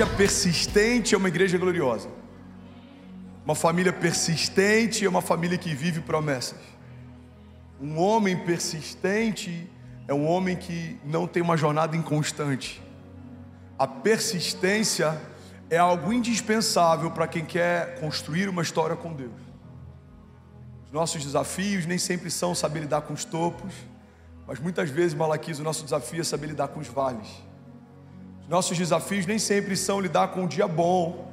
igreja persistente é uma igreja gloriosa. Uma família persistente é uma família que vive promessas. Um homem persistente é um homem que não tem uma jornada inconstante. A persistência é algo indispensável para quem quer construir uma história com Deus. Os nossos desafios nem sempre são saber lidar com os topos, mas muitas vezes, Malaquias, o nosso desafio é saber lidar com os vales. Os nossos desafios nem sempre são lidar com o dia bom,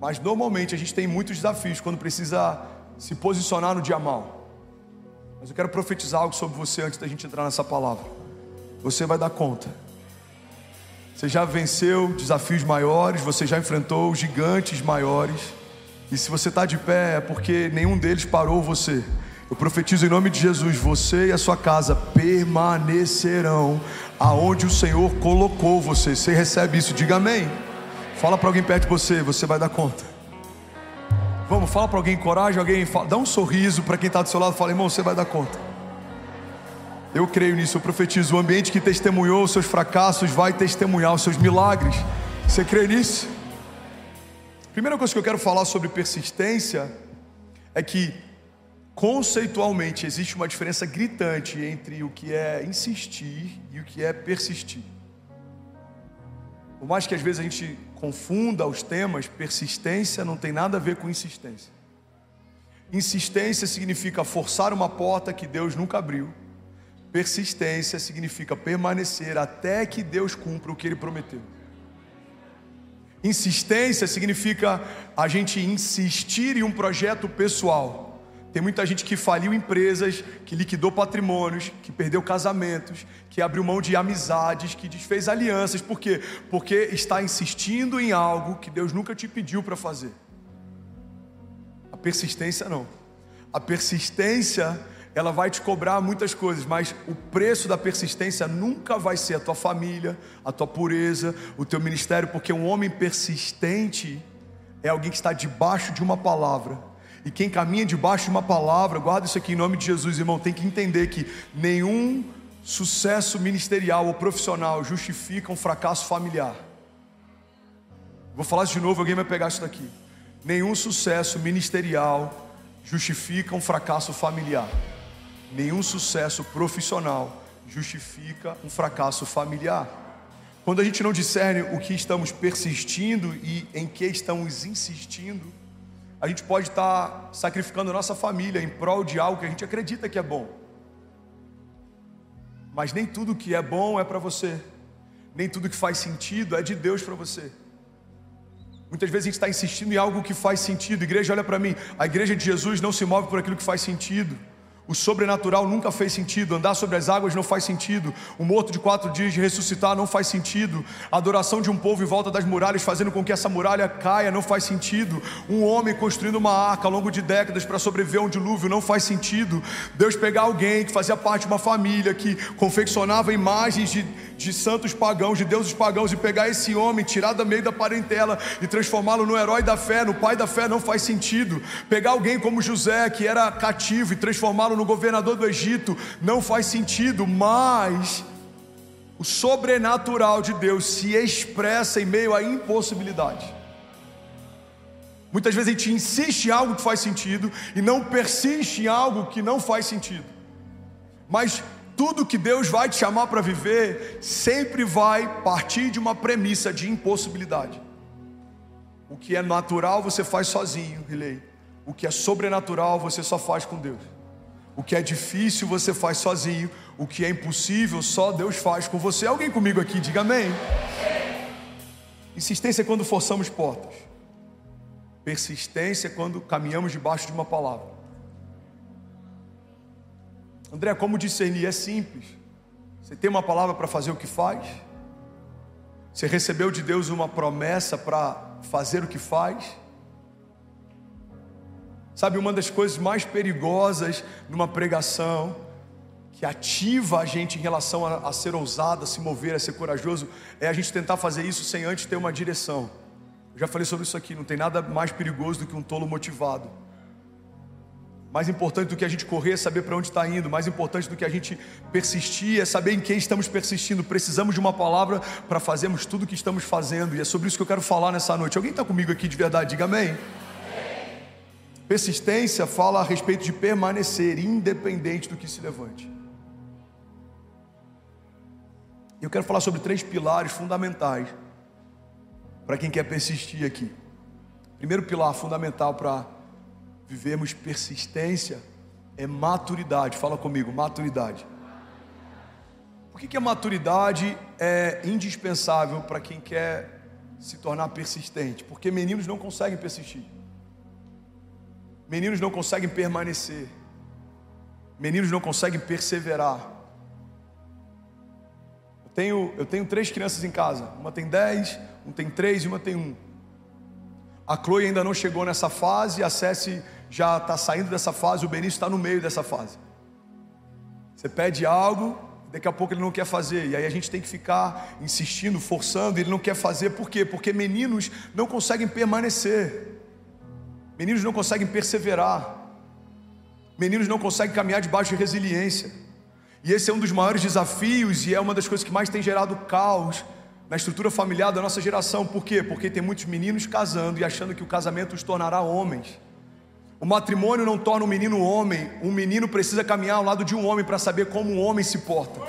mas normalmente a gente tem muitos desafios quando precisa se posicionar no dia mal. Mas eu quero profetizar algo sobre você antes da gente entrar nessa palavra. Você vai dar conta. Você já venceu desafios maiores, você já enfrentou gigantes maiores. E se você está de pé é porque nenhum deles parou você. Eu profetizo em nome de Jesus: você e a sua casa permanecerão aonde o Senhor colocou você. Você recebe isso, diga amém. Fala para alguém perto de você, você vai dar conta. Vamos, fala para alguém, coragem, alguém, fala, dá um sorriso para quem está do seu lado, fala, irmão, você vai dar conta. Eu creio nisso, eu profetizo. O ambiente que testemunhou os seus fracassos vai testemunhar os seus milagres. Você crê nisso? Primeira coisa que eu quero falar sobre persistência é que, conceitualmente, existe uma diferença gritante entre o que é insistir e o que é persistir. Por mais que às vezes a gente confunda os temas, persistência não tem nada a ver com insistência. Insistência significa forçar uma porta que Deus nunca abriu. Persistência significa permanecer até que Deus cumpra o que Ele prometeu. Insistência significa a gente insistir em um projeto pessoal. Tem muita gente que faliu empresas, que liquidou patrimônios, que perdeu casamentos, que abriu mão de amizades, que desfez alianças. Por quê? Porque está insistindo em algo que Deus nunca te pediu para fazer. A persistência não. A persistência ela vai te cobrar muitas coisas, mas o preço da persistência nunca vai ser a tua família, a tua pureza, o teu ministério, porque um homem persistente é alguém que está debaixo de uma palavra. E quem caminha debaixo de uma palavra, guarda isso aqui em nome de Jesus, irmão, tem que entender que nenhum sucesso ministerial ou profissional justifica um fracasso familiar. Vou falar isso de novo, alguém vai pegar isso daqui. Nenhum sucesso ministerial justifica um fracasso familiar nenhum sucesso profissional justifica um fracasso familiar. Quando a gente não discerne o que estamos persistindo e em que estamos insistindo, a gente pode estar sacrificando a nossa família em prol de algo que a gente acredita que é bom. Mas nem tudo que é bom é para você, nem tudo que faz sentido é de Deus para você. Muitas vezes a gente está insistindo em algo que faz sentido. Igreja, olha para mim, a igreja de Jesus não se move por aquilo que faz sentido. O sobrenatural nunca fez sentido, andar sobre as águas não faz sentido, o morto de quatro dias de ressuscitar não faz sentido, a adoração de um povo em volta das muralhas, fazendo com que essa muralha caia, não faz sentido, um homem construindo uma arca ao longo de décadas para sobreviver a um dilúvio não faz sentido, Deus pegar alguém que fazia parte de uma família que confeccionava imagens de, de santos pagãos, de deuses pagãos, e pegar esse homem, tirar da meio da parentela e transformá-lo no herói da fé, no pai da fé, não faz sentido, pegar alguém como José, que era cativo, e transformá-lo no governador do Egito, não faz sentido, mas o sobrenatural de Deus se expressa em meio à impossibilidade. Muitas vezes a gente insiste em algo que faz sentido e não persiste em algo que não faz sentido. Mas tudo que Deus vai te chamar para viver sempre vai partir de uma premissa de impossibilidade. O que é natural você faz sozinho, Rilei. O que é sobrenatural você só faz com Deus. O que é difícil você faz sozinho, o que é impossível só Deus faz com você. Alguém comigo aqui, diga amém. Insistência é quando forçamos portas. Persistência é quando caminhamos debaixo de uma palavra. André, como discernir? É simples. Você tem uma palavra para fazer o que faz? Você recebeu de Deus uma promessa para fazer o que faz? Sabe, uma das coisas mais perigosas numa pregação, que ativa a gente em relação a, a, ser ousado, a se mover, a ser corajoso, é a gente tentar fazer isso sem antes ter uma direção. Eu já falei sobre isso aqui, não tem nada mais perigoso do que um tolo motivado. Mais importante do que a gente correr é saber para onde está indo. Mais importante do que a gente persistir é saber em quem estamos persistindo. Precisamos de uma palavra para fazermos tudo o que estamos fazendo. E é sobre isso que eu quero falar nessa noite. Alguém está comigo aqui de verdade? Diga amém. Persistência fala a respeito de permanecer independente do que se levante. Eu quero falar sobre três pilares fundamentais para quem quer persistir aqui. Primeiro pilar fundamental para vivermos persistência é maturidade. Fala comigo, maturidade. Por que, que a maturidade é indispensável para quem quer se tornar persistente? Porque meninos não conseguem persistir. Meninos não conseguem permanecer. Meninos não conseguem perseverar. Eu tenho, eu tenho três crianças em casa. Uma tem dez, um tem três e uma tem um. A Chloe ainda não chegou nessa fase, a Cessi já está saindo dessa fase, o Benício está no meio dessa fase. Você pede algo, daqui a pouco ele não quer fazer, e aí a gente tem que ficar insistindo, forçando, ele não quer fazer, por quê? Porque meninos não conseguem permanecer, meninos não conseguem perseverar, meninos não conseguem caminhar debaixo de resiliência, e esse é um dos maiores desafios, e é uma das coisas que mais tem gerado caos na estrutura familiar da nossa geração. Por quê? Porque tem muitos meninos casando e achando que o casamento os tornará homens. O matrimônio não torna um menino homem, um menino precisa caminhar ao lado de um homem para saber como um homem se porta.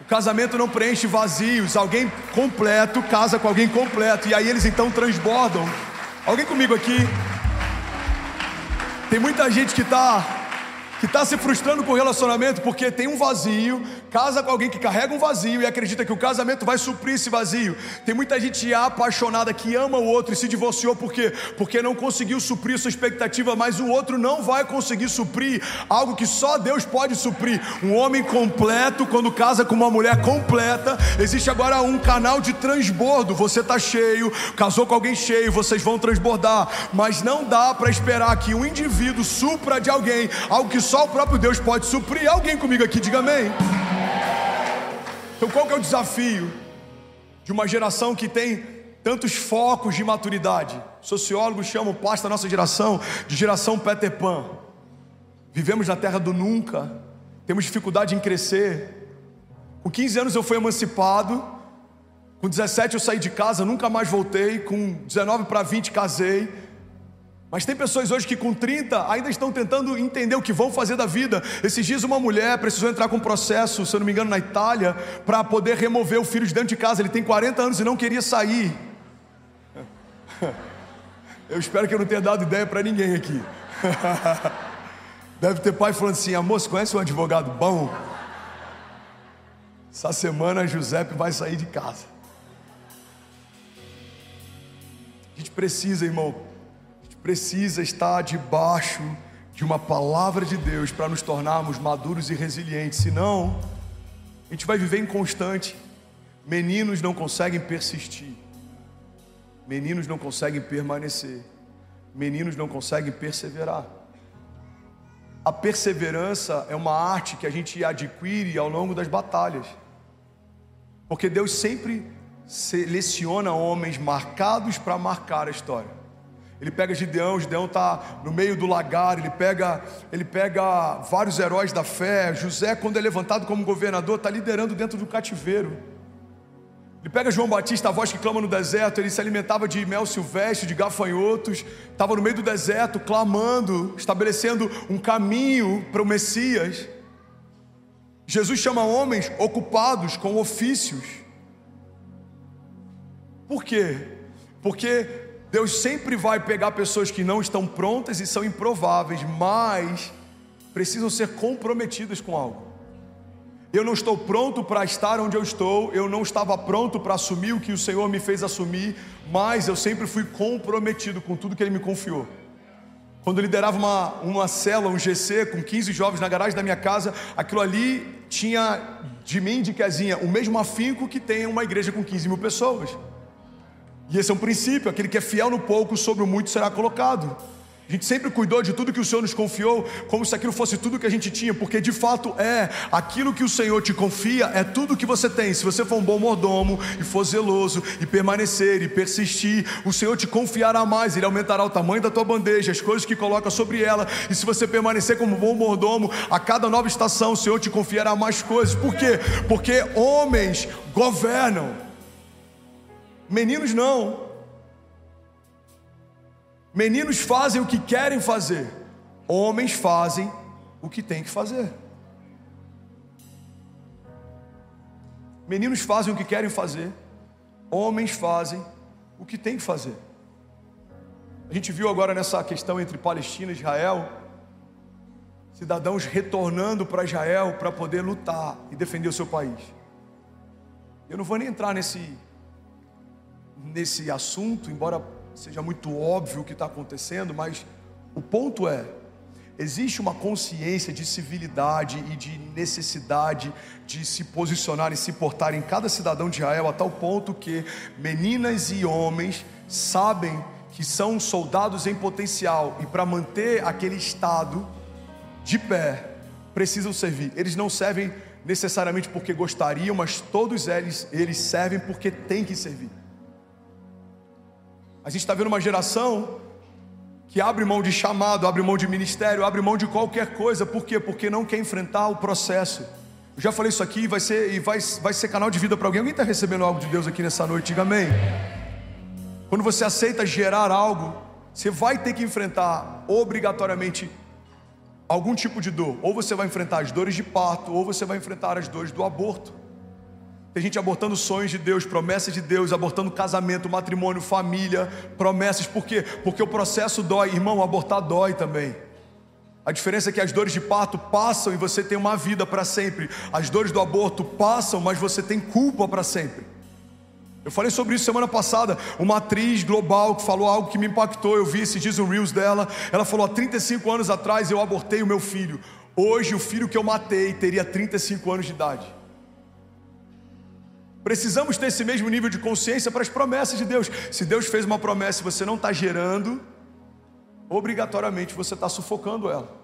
O casamento não preenche vazios, alguém completo casa com alguém completo, e aí eles então transbordam. Alguém comigo aqui? Tem muita gente que está que está se frustrando com o relacionamento porque tem um vazio, casa com alguém que carrega um vazio e acredita que o casamento vai suprir esse vazio. Tem muita gente apaixonada que ama o outro e se divorciou por quê? Porque não conseguiu suprir sua expectativa, mas o outro não vai conseguir suprir algo que só Deus pode suprir. Um homem completo, quando casa com uma mulher completa, existe agora um canal de transbordo. Você está cheio, casou com alguém cheio, vocês vão transbordar, mas não dá para esperar que um indivíduo supra de alguém algo que só só o próprio Deus pode suprir. Alguém comigo aqui, diga amém. Então, qual que é o desafio de uma geração que tem tantos focos de maturidade? Sociólogos chamam parte da nossa geração de geração Peter Pan. Vivemos na terra do nunca, temos dificuldade em crescer. Com 15 anos eu fui emancipado, com 17 eu saí de casa, nunca mais voltei, com 19 para 20 casei. Mas tem pessoas hoje que com 30 ainda estão tentando entender o que vão fazer da vida. Esses dias uma mulher precisou entrar com um processo, se eu não me engano, na Itália, para poder remover o filho de dentro de casa. Ele tem 40 anos e não queria sair. Eu espero que eu não tenha dado ideia para ninguém aqui. Deve ter pai falando assim: amor, você conhece um advogado bom? Essa semana Giuseppe vai sair de casa. A gente precisa, irmão, precisa estar debaixo de uma palavra de Deus para nos tornarmos maduros e resilientes, senão a gente vai viver inconstante. Meninos não conseguem persistir, meninos não conseguem permanecer, meninos não conseguem perseverar. A perseverança é uma arte que a gente adquire ao longo das batalhas, porque Deus sempre seleciona homens marcados para marcar a história. Ele pega Gideão, Gideão está no meio do lagar, ele pega, ele pega vários heróis da fé. José, quando é levantado como governador, está liderando dentro do cativeiro. Ele pega João Batista, a voz que clama no deserto, ele se alimentava de mel silvestre, de gafanhotos, estava no meio do deserto, clamando, estabelecendo um caminho para o Messias. Jesus chama homens ocupados com ofícios. Por quê? Porque Deus sempre vai pegar pessoas que não estão prontas e são improváveis, mas precisam ser comprometidas com algo. Eu não estou pronto para estar onde eu estou, eu não estava pronto para assumir o que o Senhor me fez assumir, mas eu sempre fui comprometido com tudo que Ele me confiou. Quando eu liderava uma, uma cela, um GC, com 15 jovens na garagem da minha casa, aquilo ali tinha de mim, de Kezinha, o mesmo afinco que tem uma igreja com 15 mil pessoas. E esse é um princípio: aquele que é fiel no pouco, sobre o muito será colocado. A gente sempre cuidou de tudo que o Senhor nos confiou, como se aquilo fosse tudo que a gente tinha, porque de fato é aquilo que o Senhor te confia, é tudo que você tem. Se você for um bom mordomo e for zeloso e permanecer e persistir, o Senhor te confiará mais, Ele aumentará o tamanho da tua bandeja, as coisas que coloca sobre ela. E se você permanecer como um bom mordomo, a cada nova estação o Senhor te confiará mais coisas. Por quê? Porque homens governam, meninos não. Meninos fazem o que querem fazer, homens fazem o que têm que fazer. Meninos fazem o que querem fazer, homens fazem o que têm que fazer. A gente viu agora nessa questão entre Palestina e Israel, cidadãos retornando para Israel para poder lutar e defender o seu país. Eu não vou nem entrar nesse, nesse assunto, embora seja muito óbvio o que está acontecendo, mas o ponto é: existe uma consciência de civilidade e de necessidade de se posicionar e se portar em cada cidadão de Israel, a tal ponto que meninas e homens sabem que são soldados em potencial e para manter aquele estado de pé precisam servir. Eles não servem necessariamente porque gostariam, mas todos eles, eles servem porque têm que servir. A gente está vendo uma geração que abre mão de chamado, abre mão de ministério, abre mão de qualquer coisa. Por quê? Porque não quer enfrentar o processo. Eu já falei isso aqui vai ser, e vai, vai ser canal de vida para alguém. Alguém está recebendo algo de Deus aqui nessa noite? Diga amém. Quando você aceita gerar algo, você vai ter que enfrentar obrigatoriamente algum tipo de dor. Ou você vai enfrentar as dores de parto, ou você vai enfrentar as dores do aborto. Tem gente abortando sonhos de Deus, promessas de Deus, abortando casamento, matrimônio, família, promessas. Por quê? Porque o processo dói. Irmão, abortar dói também. A diferença é que as dores de parto passam e você tem uma vida para sempre. As dores do aborto passam, mas você tem culpa para sempre. Eu falei sobre isso semana passada. Uma atriz global que falou algo que me impactou. Eu vi esses dias o Reels dela. Ela falou: há 35 anos atrás eu abortei o meu filho. Hoje o filho que eu matei teria 35 anos de idade. Precisamos ter esse mesmo nível de consciência para as promessas de Deus. Se Deus fez uma promessa e você não está gerando, obrigatoriamente você está sufocando ela.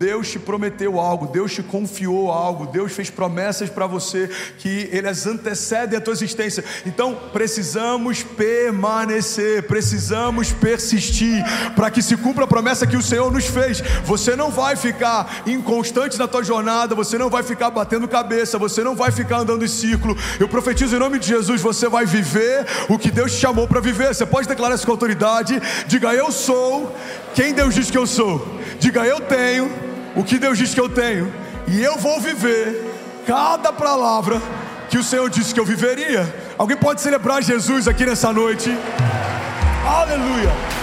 Deus te prometeu algo, Deus te confiou algo, Deus fez promessas para você que eles antecedem a tua existência. Então precisamos permanecer, precisamos persistir para que se cumpra a promessa que o Senhor nos fez. Você não vai ficar inconstante na tua jornada, você não vai ficar batendo cabeça, você não vai ficar andando em círculo. Eu profetizo em nome de Jesus, você vai viver o que Deus te chamou para viver. Você pode declarar isso com autoridade. Diga eu sou quem Deus diz que eu sou. Diga eu tenho o que Deus diz que eu tenho, e eu vou viver cada palavra que o Senhor disse que eu viveria. Alguém pode celebrar Jesus aqui nessa noite? Aleluia!